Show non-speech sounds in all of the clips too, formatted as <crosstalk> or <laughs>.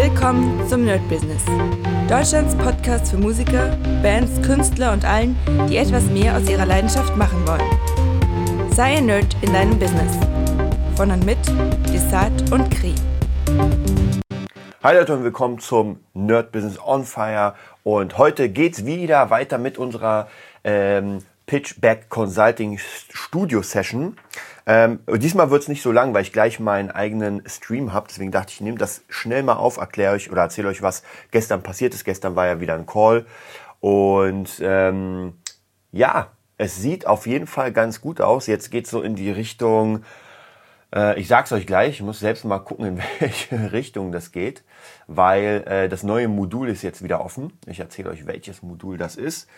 Willkommen zum Nerd Business. Deutschlands Podcast für Musiker, Bands, Künstler und allen, die etwas mehr aus ihrer Leidenschaft machen wollen. Sei ein Nerd in deinem Business. Von und mit Desart und Kri. Hi Leute und willkommen zum Nerd Business on Fire. Und heute geht's wieder weiter mit unserer ähm, Pitchback Consulting Studio Session. Ähm, diesmal wird's nicht so lang, weil ich gleich meinen eigenen Stream habe. Deswegen dachte ich, ich nehme das schnell mal auf, erkläre euch oder erzähle euch, was gestern passiert ist. Gestern war ja wieder ein Call. Und ähm, ja, es sieht auf jeden Fall ganz gut aus. Jetzt geht's so in die Richtung äh, ich sag's euch gleich, ich muss selbst mal gucken, in <laughs> welche Richtung das geht, weil äh, das neue Modul ist jetzt wieder offen. Ich erzähle euch, welches Modul das ist.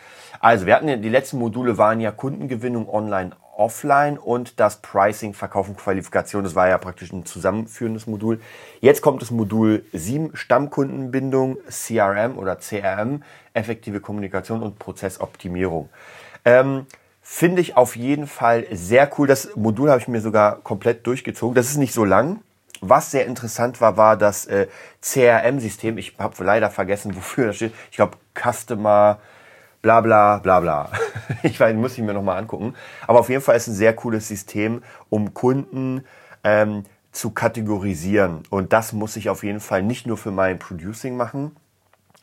Also, wir hatten ja, die letzten Module waren ja Kundengewinnung online, offline und das Pricing, Verkaufen, Qualifikation. Das war ja praktisch ein zusammenführendes Modul. Jetzt kommt das Modul 7, Stammkundenbindung, CRM oder CRM, effektive Kommunikation und Prozessoptimierung. Ähm, Finde ich auf jeden Fall sehr cool. Das Modul habe ich mir sogar komplett durchgezogen. Das ist nicht so lang. Was sehr interessant war, war das äh, CRM-System. Ich habe leider vergessen, <laughs> wofür das steht. Ich glaube, Customer bla bla bla bla. <laughs> ich weiß, muss ich mir nochmal angucken. Aber auf jeden Fall ist ein sehr cooles System, um Kunden ähm, zu kategorisieren. Und das muss ich auf jeden Fall nicht nur für mein Producing machen,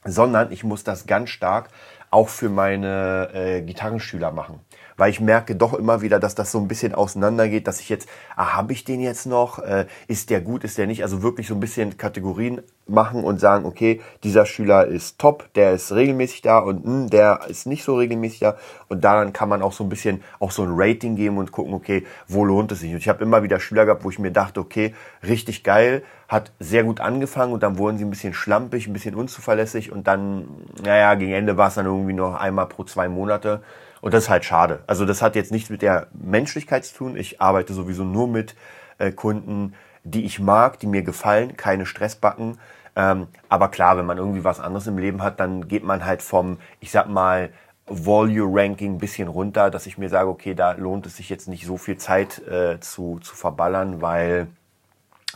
sondern ich muss das ganz stark auch für meine äh, Gitarrenschüler machen weil ich merke doch immer wieder, dass das so ein bisschen auseinandergeht, dass ich jetzt, ah, habe ich den jetzt noch? Äh, ist der gut, ist der nicht? Also wirklich so ein bisschen Kategorien machen und sagen, okay, dieser Schüler ist top, der ist regelmäßig da und mh, hm, der ist nicht so regelmäßig da. Und daran kann man auch so ein bisschen auch so ein Rating geben und gucken, okay, wo lohnt es sich? Und ich habe immer wieder Schüler gehabt, wo ich mir dachte, okay, richtig geil, hat sehr gut angefangen und dann wurden sie ein bisschen schlampig, ein bisschen unzuverlässig und dann, naja, gegen Ende war es dann irgendwie noch einmal pro zwei Monate. Und das ist halt schade. Also das hat jetzt nichts mit der Menschlichkeit zu tun. Ich arbeite sowieso nur mit äh, Kunden, die ich mag, die mir gefallen, keine Stressbacken. Ähm, aber klar, wenn man irgendwie was anderes im Leben hat, dann geht man halt vom, ich sag mal, Volume Ranking bisschen runter, dass ich mir sage, okay, da lohnt es sich jetzt nicht so viel Zeit äh, zu, zu verballern, weil,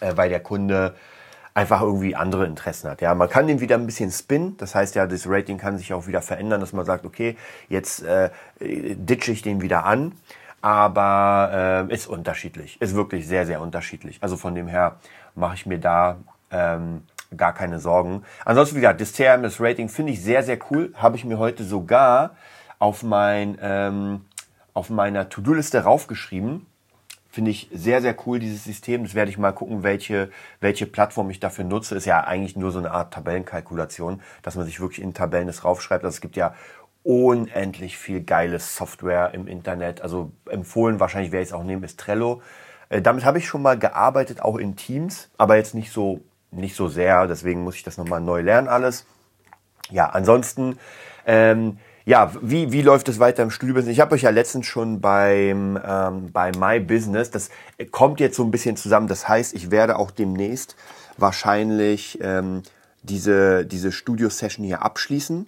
äh, weil der Kunde einfach irgendwie andere Interessen hat. Ja, man kann den wieder ein bisschen spinnen. Das heißt ja, das Rating kann sich auch wieder verändern, dass man sagt, okay, jetzt äh, ditche ich den wieder an. Aber äh, ist unterschiedlich, ist wirklich sehr, sehr unterschiedlich. Also von dem her mache ich mir da ähm, gar keine Sorgen. Ansonsten, wie gesagt, das CRM, das Rating finde ich sehr, sehr cool. Habe ich mir heute sogar auf mein ähm, auf meiner To-Do-Liste raufgeschrieben. Finde ich sehr, sehr cool, dieses System. Das werde ich mal gucken, welche, welche Plattform ich dafür nutze. Ist ja eigentlich nur so eine Art Tabellenkalkulation, dass man sich wirklich in Tabellen das raufschreibt. Also es gibt ja unendlich viel geiles Software im Internet. Also empfohlen, wahrscheinlich werde ich es auch nehmen, ist Trello. Äh, damit habe ich schon mal gearbeitet, auch in Teams, aber jetzt nicht so, nicht so sehr. Deswegen muss ich das nochmal neu lernen alles. Ja, ansonsten, ähm, ja, wie, wie läuft es weiter im Studiobusiness? Ich habe euch ja letztens schon beim ähm, bei My Business, das kommt jetzt so ein bisschen zusammen. Das heißt, ich werde auch demnächst wahrscheinlich ähm, diese, diese Studio-Session hier abschließen.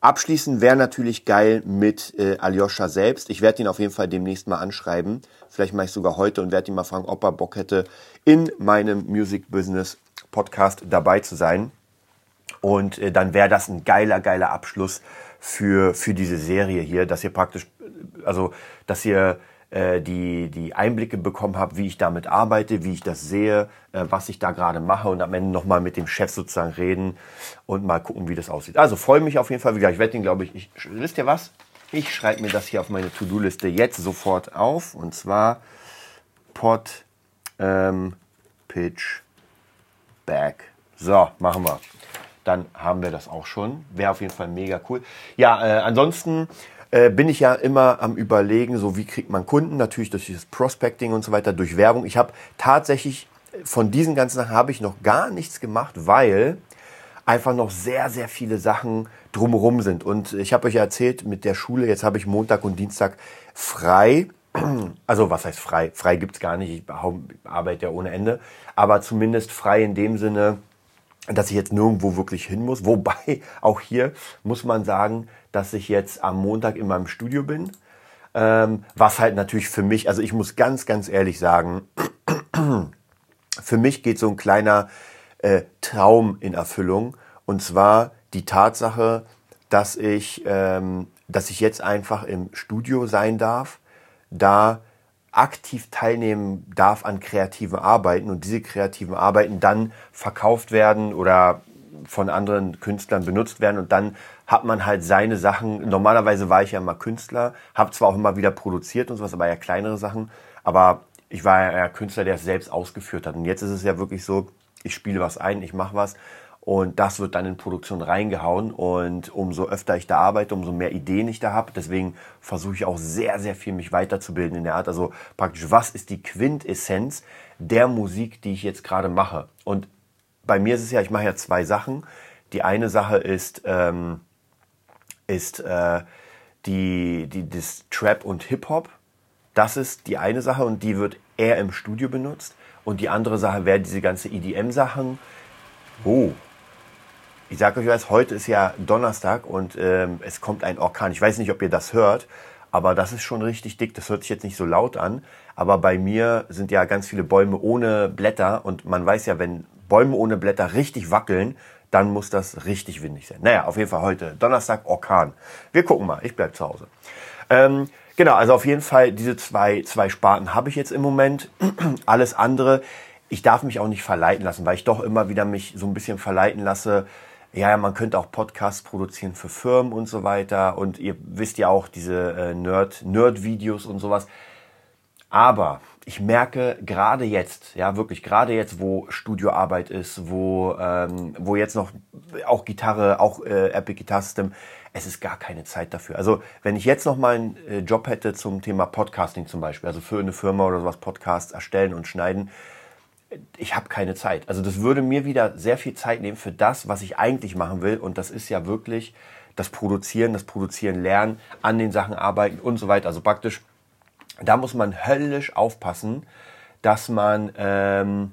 Abschließen wäre natürlich geil mit äh, Aljoscha selbst. Ich werde ihn auf jeden Fall demnächst mal anschreiben. Vielleicht mache ich sogar heute und werde ihn mal fragen, ob er Bock hätte, in meinem Music Business Podcast dabei zu sein. Und äh, dann wäre das ein geiler, geiler Abschluss für, für diese Serie hier, dass ihr praktisch, also dass ihr äh, die, die Einblicke bekommen habt, wie ich damit arbeite, wie ich das sehe, äh, was ich da gerade mache und am Ende nochmal mit dem Chef sozusagen reden und mal gucken, wie das aussieht. Also freue mich auf jeden Fall. Wie gesagt, ich werde den, glaube ich, ich, wisst ihr was? Ich schreibe mir das hier auf meine To-Do-Liste jetzt sofort auf und zwar Pod ähm, Pitch Back. So, machen wir dann haben wir das auch schon. Wäre auf jeden Fall mega cool. Ja, äh, ansonsten äh, bin ich ja immer am überlegen, so wie kriegt man Kunden, natürlich durch das Prospecting und so weiter, durch Werbung. Ich habe tatsächlich von diesen ganzen Sachen habe ich noch gar nichts gemacht, weil einfach noch sehr, sehr viele Sachen drumherum sind. Und ich habe euch ja erzählt, mit der Schule, jetzt habe ich Montag und Dienstag frei. <clears throat> Also was heißt frei? Frei gibt's gar nicht, ich arbeite ja ohne Ende. Aber zumindest frei in dem Sinne, dass ich jetzt nirgendwo wirklich hin muss. Wobei <laughs> auch hier muss man sagen, dass ich jetzt am Montag in meinem Studio bin. Ähm, was halt natürlich für mich, also ich muss ganz, ganz ehrlich sagen, <clears throat> für mich geht so ein kleiner äh, Traum in Erfüllung. Und zwar die Tatsache, dass ich, ähm, dass ich jetzt einfach im Studio sein darf, da aktiv teilnehmen darf an kreativen Arbeiten und diese kreativen Arbeiten dann verkauft werden oder von anderen Künstlern benutzt werden und dann hat man halt seine Sachen. Normalerweise war ich ja immer Künstler, habe zwar auch immer wieder produziert und sowas, aber ja kleinere Sachen, aber ich war ja Künstler, der es selbst ausgeführt hat. Und jetzt ist es ja wirklich so, ich spiele was ein, ich mache was und das wird dann in Produktion reingehauen. Und umso öfter ich da arbeite, umso mehr Ideen ich da habe. Deswegen versuche ich auch sehr, sehr viel mich weiterzubilden in der Art. Also praktisch, was ist die Quintessenz der Musik, die ich jetzt gerade mache? Und bei mir ist es ja, ich mache ja zwei Sachen. Die eine Sache ist, ähm, ist äh, die, die, das Trap und Hip-Hop. Das ist die eine Sache und die wird eher im Studio benutzt. Und die andere Sache wäre diese ganze EDM-Sachen. Oh, ich sage euch was, heute ist ja Donnerstag und ähm, es kommt ein Orkan. Ich weiß nicht, ob ihr das hört, aber das ist schon richtig dick. Das hört sich jetzt nicht so laut an, aber bei mir sind ja ganz viele Bäume ohne Blätter und man weiß ja, wenn Bäume ohne Blätter richtig wackeln, dann muss das richtig windig sein. Naja, auf jeden Fall heute Donnerstag Orkan. Wir gucken mal. Ich bleib zu Hause. Ähm, genau, also auf jeden Fall diese zwei, zwei Sparten habe ich jetzt im Moment. <clears throat> Alles andere, ich darf mich auch nicht verleiten lassen, weil ich doch immer wieder mich so ein bisschen verleiten lasse. Ja, man könnte auch Podcasts produzieren für Firmen und so weiter. Und ihr wisst ja auch diese äh, Nerd, Nerd-Videos und sowas. Aber ich merke gerade jetzt, ja wirklich gerade jetzt, wo Studioarbeit ist, wo, ähm, wo jetzt noch auch Gitarre, auch äh, Epic Guitar System, es ist gar keine Zeit dafür. Also wenn ich jetzt noch mal einen äh, Job hätte zum Thema Podcasting zum Beispiel, also für eine Firma oder sowas Podcasts erstellen und schneiden, ich habe keine Zeit. Also das würde mir wieder sehr viel Zeit nehmen für das, was ich eigentlich machen will. Und das ist ja wirklich das Produzieren, das Produzieren lernen, an den Sachen arbeiten und so weiter. Also praktisch da muss man höllisch aufpassen, dass man, ähm,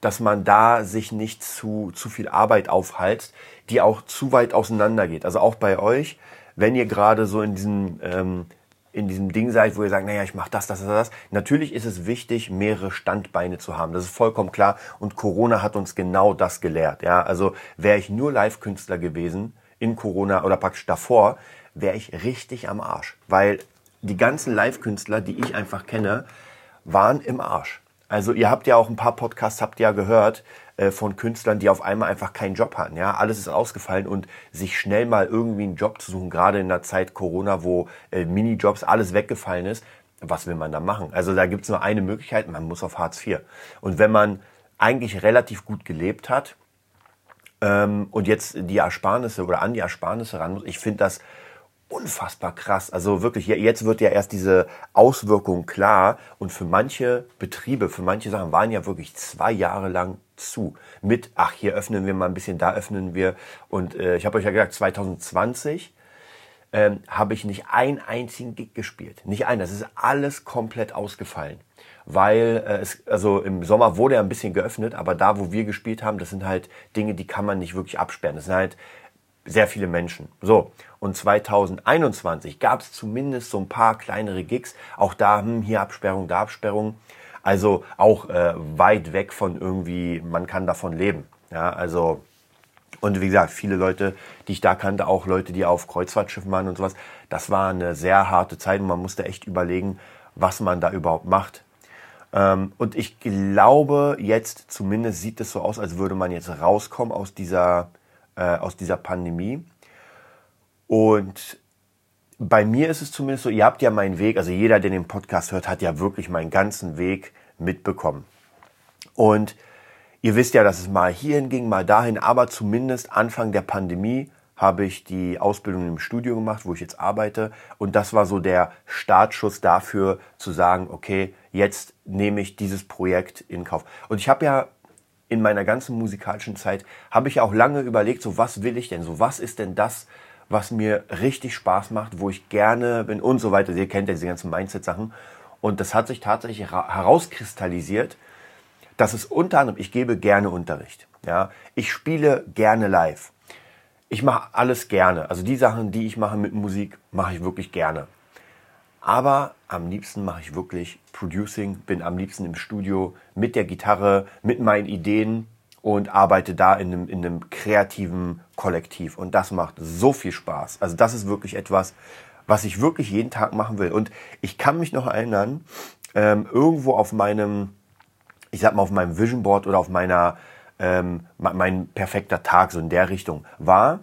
dass man da sich nicht zu, zu viel Arbeit aufhalst, die auch zu weit auseinander geht. Also auch bei euch, wenn ihr gerade so in diesem, ähm, in diesem Ding seid, wo ihr sagt, naja, ich mache das, das, das, das. Natürlich ist es wichtig, mehrere Standbeine zu haben. Das ist vollkommen klar. Und Corona hat uns genau das gelehrt. Ja, also wäre ich nur Live-Künstler gewesen in Corona oder praktisch davor, wäre ich richtig am Arsch. Weil die ganzen Live-Künstler, die ich einfach kenne, waren im Arsch. Also ihr habt ja auch ein paar Podcasts, habt ihr ja gehört, äh, von Künstlern, die auf einmal einfach keinen Job hatten. Ja, alles ist ausgefallen und sich schnell mal irgendwie einen Job zu suchen, gerade in der Zeit Corona, wo äh, Minijobs alles weggefallen ist, was will man da machen? Also da gibt's nur eine Möglichkeit, man muss auf Hartz IV. Und wenn man eigentlich relativ gut gelebt hat ähm, und jetzt die Ersparnisse oder an die Ersparnisse ran muss, ich finde das unfassbar krass. Also wirklich, jetzt wird ja erst diese Auswirkung klar. Und für manche Betriebe, für manche Sachen waren ja wirklich zwei Jahre lang zu. Mit, ach, hier öffnen wir mal ein bisschen, da öffnen wir. Und äh, ich habe euch ja gesagt, 2020 ähm, habe ich nicht einen einzigen Gig gespielt. Nicht einen. Das ist alles komplett ausgefallen. Weil äh, es, also im Sommer wurde er ein bisschen geöffnet, aber da, wo wir gespielt haben, das sind halt Dinge, die kann man nicht wirklich absperren. Das sind halt sehr viele Menschen. So, und 2021 gab es zumindest so ein paar kleinere Gigs. Auch da, hm, hier Absperrung, da Absperrung. Also auch äh, weit weg von irgendwie, man kann davon leben. Ja, also und wie gesagt, viele Leute, die ich da kannte, auch Leute, die auf Kreuzfahrtschiffen waren und sowas, das war eine sehr harte Zeit und man musste echt überlegen, was man da überhaupt macht. Ähm, und ich glaube, jetzt zumindest sieht es so aus, als würde man jetzt rauskommen aus dieser äh, aus dieser Pandemie. Und bei mir ist es zumindest so, ihr habt ja meinen Weg, also jeder, der den Podcast hört, hat ja wirklich meinen ganzen Weg mitbekommen. Und ihr wisst ja, dass es mal hierhin ging, mal dahin, aber zumindest Anfang der Pandemie habe ich die Ausbildung im Studio gemacht, wo ich jetzt arbeite. Und das war so der Startschuss dafür zu sagen, okay, jetzt nehme ich dieses Projekt in Kauf. Und ich habe ja in meiner ganzen musikalischen Zeit habe ich auch lange überlegt, so was will ich denn, so was ist denn das, was mir richtig Spaß macht, wo ich gerne bin und so weiter. Ihr kennt ja diese ganzen Mindset-Sachen. Und das hat sich tatsächlich herauskristallisiert, dass es unter anderem, ich gebe gerne Unterricht. Ja, ich spiele gerne live. Ich mache alles gerne. Also die Sachen, die ich mache mit Musik, mache ich wirklich gerne. Aber am liebsten mache ich wirklich Producing, bin am liebsten im Studio mit der Gitarre, mit meinen Ideen und arbeite da in einem, in einem kreativen Kollektiv. Und das macht so viel Spaß. Also das ist wirklich etwas, was ich wirklich jeden Tag machen will. Und ich kann mich noch erinnern, ähm, irgendwo auf meinem, ich sag mal, auf meinem Vision Board oder auf meiner, ähm, mein perfekter Tag, so in der Richtung, war,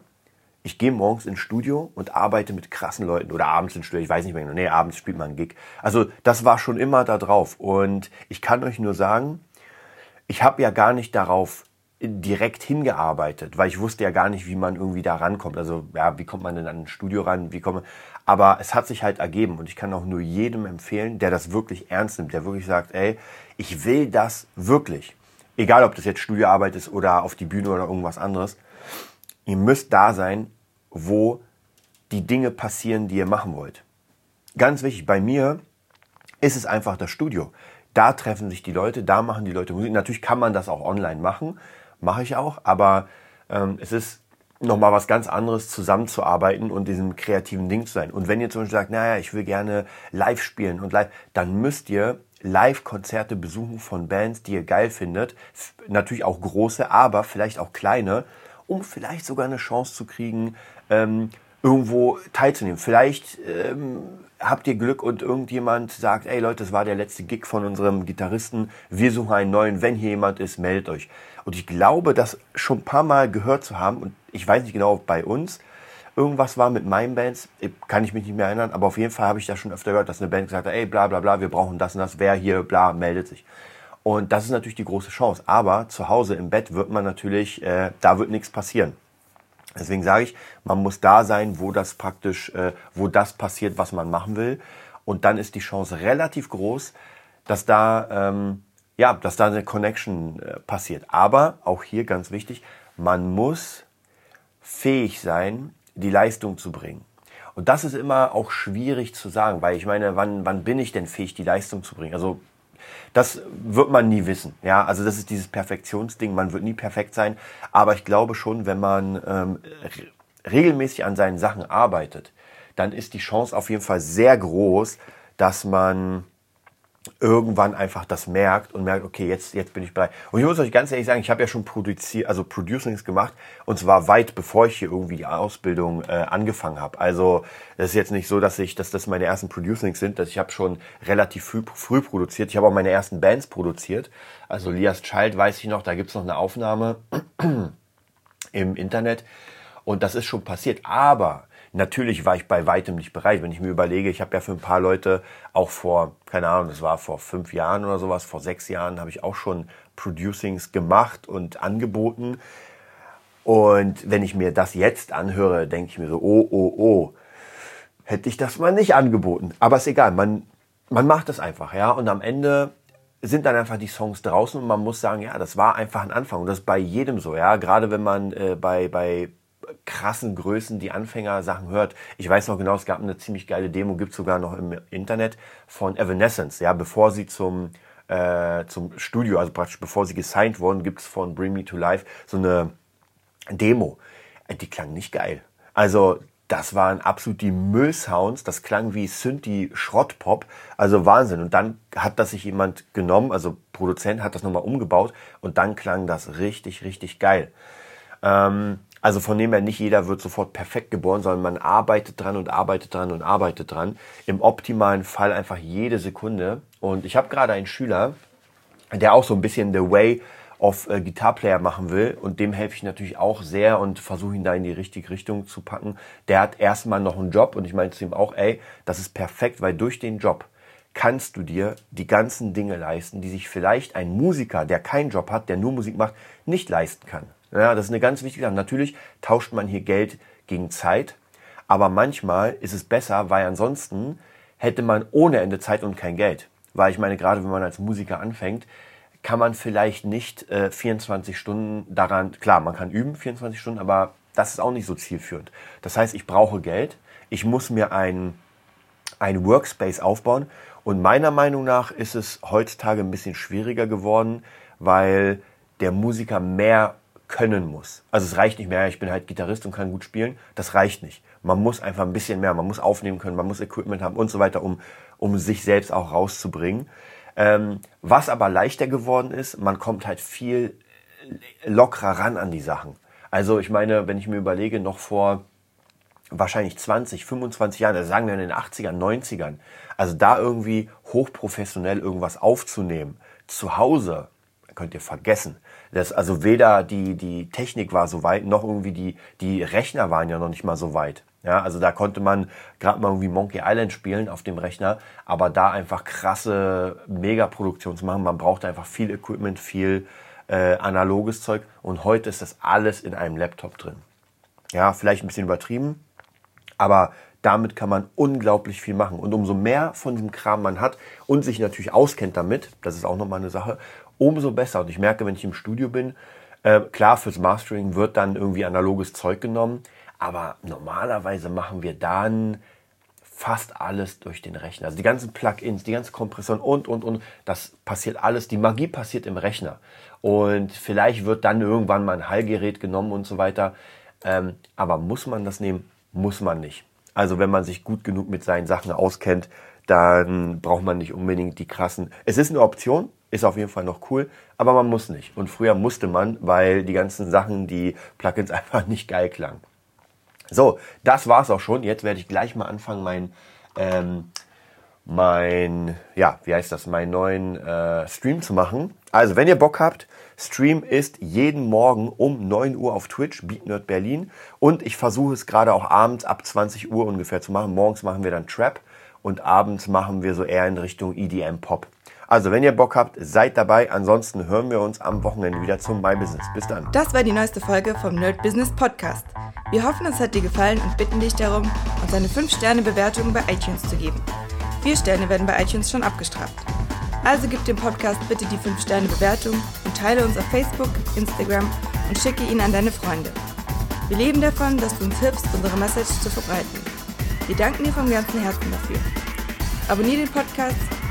ich gehe morgens ins Studio und arbeite mit krassen Leuten oder abends ins Studio, ich weiß nicht mehr genau, nee, abends spielt man einen Gig. Also das war schon immer da drauf und ich kann euch nur sagen, ich habe ja gar nicht darauf direkt hingearbeitet, weil ich wusste ja gar nicht, wie man irgendwie da rankommt. Also ja, wie kommt man denn an ein Studio ran? Wie kommt? Aber es hat sich halt ergeben und ich kann auch nur jedem empfehlen, der das wirklich ernst nimmt, der wirklich sagt, ey, ich will das wirklich. Egal, ob das jetzt Studioarbeit ist oder auf die Bühne oder irgendwas anderes. Ihr müsst da sein, wo die Dinge passieren, die ihr machen wollt. Ganz wichtig, bei mir ist es einfach das Studio. Da treffen sich die Leute, da machen die Leute Musik. Natürlich kann man das auch online machen, mache ich auch, aber ähm, es ist nochmal was ganz anderes, zusammenzuarbeiten und diesem kreativen Ding zu sein. Und wenn ihr zum Beispiel sagt, naja, ich will gerne live spielen und live, dann müsst ihr Live-Konzerte besuchen von Bands, die ihr geil findet. Natürlich auch große, aber vielleicht auch kleine, um vielleicht sogar eine Chance zu kriegen, ähm, irgendwo teilzunehmen. Vielleicht ähm, habt ihr Glück und irgendjemand sagt, ey Leute, das war der letzte Gig von unserem Gitarristen, wir suchen einen neuen, wenn hier jemand ist, meldet euch. Und ich glaube, das schon ein paar Mal gehört zu haben, und ich weiß nicht genau, ob bei uns irgendwas war mit meinen Bands, kann ich mich nicht mehr erinnern, aber auf jeden Fall habe ich das schon öfter gehört, dass eine Band gesagt hat, ey, bla bla bla, wir brauchen das und das, wer hier, bla, meldet sich. Und das ist natürlich die große Chance. Aber zu Hause im Bett wird man natürlich, äh, da wird nichts passieren. Deswegen sage ich, man muss da sein, wo das praktisch, äh, wo das passiert, was man machen will. Und dann ist die Chance relativ groß, dass da, ähm, ja, dass da eine Connection äh, passiert. Aber auch hier ganz wichtig, man muss fähig sein, die Leistung zu bringen. Und das ist immer auch schwierig zu sagen, weil ich meine, wann, wann bin ich denn fähig, die Leistung zu bringen? Also das wird man nie wissen. Ja, also das ist dieses Perfektionsding. Man wird nie perfekt sein. Aber ich glaube schon, wenn man ähm, regelmäßig an seinen Sachen arbeitet, dann ist die Chance auf jeden Fall sehr groß, dass man irgendwann einfach das merkt und merkt, okay, jetzt, jetzt bin ich bereit. Und ich muss euch ganz ehrlich sagen, ich habe ja schon produziert, also Producings gemacht und zwar weit bevor ich hier irgendwie die Ausbildung äh, angefangen habe. Also das ist jetzt nicht so, dass ich, dass das meine ersten Producings sind, dass ich habe schon relativ früh, früh produziert. Ich habe auch meine ersten Bands produziert. Also Lias Child weiß ich noch, da gibt's noch eine Aufnahme <clears throat> im Internet und das ist schon passiert. Aber Natürlich war ich bei weitem nicht bereit. Wenn ich mir überlege, ich habe ja für ein paar Leute auch vor, keine Ahnung, das war vor fünf Jahren oder sowas, vor sechs Jahren habe ich auch schon Producings gemacht und angeboten. Und wenn ich mir das jetzt anhöre, denke ich mir so, oh, oh, oh, hätte ich das mal nicht angeboten. Aber ist egal, man, man macht es einfach, ja. Und am Ende sind dann einfach die Songs draußen und man muss sagen, ja, das war einfach ein Anfang. Und das ist bei jedem so, ja. Gerade wenn man äh, bei, bei krassen Größen die Anfänger-Sachen hört. Ich weiß noch genau, es gab eine ziemlich geile Demo, gibt sogar noch im Internet von Evanescence, ja, bevor sie zum äh, zum Studio, also praktisch bevor sie gesigned wurden, gibt es von Bring Me to Life so eine Demo. Äh, die klang nicht geil. Also das waren absolut die Müllsounds, das klang wie Synthi Schrottpop, also Wahnsinn. Und dann hat das sich jemand genommen, also Produzent hat das nochmal umgebaut und dann klang das richtig, richtig geil. Ähm, also von dem her nicht jeder wird sofort perfekt geboren, sondern man arbeitet dran und arbeitet dran und arbeitet dran. Im optimalen Fall einfach jede Sekunde. Und ich habe gerade einen Schüler, der auch so ein bisschen the way of äh, Guitar Player machen will und dem helfe ich natürlich auch sehr und versuche ihn da in die richtige Richtung zu packen. Der hat erstmal noch einen Job und ich meine zu ihm auch, ey, das ist perfekt, weil durch den Job kannst du dir die ganzen Dinge leisten, die sich vielleicht ein Musiker, der keinen Job hat, der nur Musik macht, nicht leisten kann. Ja, das ist eine ganz wichtige Sache. Natürlich tauscht man hier Geld gegen Zeit, aber manchmal ist es besser, weil ansonsten hätte man ohne Ende Zeit und kein Geld. Weil ich meine, gerade wenn man als Musiker anfängt, kann man vielleicht nicht äh, 24 Stunden daran, klar, man kann üben 24 Stunden, aber das ist auch nicht so zielführend. Das heißt, ich brauche Geld, ich muss mir ein, ein Workspace aufbauen und meiner Meinung nach ist es heutzutage ein bisschen schwieriger geworden, weil der Musiker mehr können muss. Also es reicht nicht mehr, ich bin halt Gitarrist und kann gut spielen. Das reicht nicht. Man muss einfach ein bisschen mehr, man muss aufnehmen können, man muss Equipment haben und so weiter, um, um sich selbst auch rauszubringen. Ähm, was aber leichter geworden ist, man kommt halt viel lockerer ran an die Sachen. Also ich meine, wenn ich mir überlege, noch vor wahrscheinlich 20, 25 Jahren, also sagen wir in den 80ern, 90ern, also da irgendwie hochprofessionell irgendwas aufzunehmen, zu Hause, könnt ihr vergessen. Das, also weder die, die Technik war so weit, noch irgendwie die, die Rechner waren ja noch nicht mal so weit. Ja, also da konnte man gerade mal irgendwie Monkey Island spielen auf dem Rechner, aber da einfach krasse Megaproduktion zu machen, man braucht einfach viel Equipment, viel äh, analoges Zeug und heute ist das alles in einem Laptop drin. Ja, vielleicht ein bisschen übertrieben, aber damit kann man unglaublich viel machen. Und umso mehr von dem Kram man hat und sich natürlich auskennt damit, das ist auch nochmal eine Sache, umso besser. Und ich merke, wenn ich im Studio bin, äh, klar, fürs Mastering wird dann irgendwie analoges Zeug genommen, aber normalerweise machen wir dann fast alles durch den Rechner. Also die ganzen Plugins, die ganze Kompression und, und, und, das passiert alles. Die Magie passiert im Rechner. Und vielleicht wird dann irgendwann mal ein Hallgerät genommen und so weiter. Ähm, aber muss man das nehmen? Muss man nicht. Also wenn man sich gut genug mit seinen Sachen auskennt, dann braucht man nicht unbedingt die krassen. Es ist eine Option, ist auf jeden Fall noch cool, aber man muss nicht. Und früher musste man, weil die ganzen Sachen, die Plugins <laughs> einfach nicht geil klangen. So, das war's auch schon. Jetzt werde ich gleich mal anfangen, mein, ähm, mein, ja, wie heißt das, meinen neuen äh, Stream zu machen. Also, wenn ihr Bock habt, Stream ist jeden Morgen um 9 Uhr auf Twitch, BeatNerd Berlin. Und ich versuche es gerade auch abends ab 20 Uhr ungefähr zu machen. Morgens machen wir dann Trap und abends machen wir so eher in Richtung EDM Pop. Also, wenn ihr Bock habt, seid dabei. Ansonsten hören wir uns am Wochenende wieder zum My Business. Bis dann. Das war die neueste Folge vom Nerd Business Podcast. Wir hoffen, es hat dir gefallen und bitten dich darum, uns eine 5-Sterne-Bewertung bei iTunes zu geben. Vier Sterne werden bei iTunes schon abgestraft. Also gib dem Podcast bitte die 5-Sterne-Bewertung und teile uns auf Facebook, Instagram und schicke ihn an deine Freunde. Wir leben davon, dass du uns hilfst, unsere Message zu verbreiten. Wir danken dir vom ganzen Herzen dafür. Abonnier den Podcast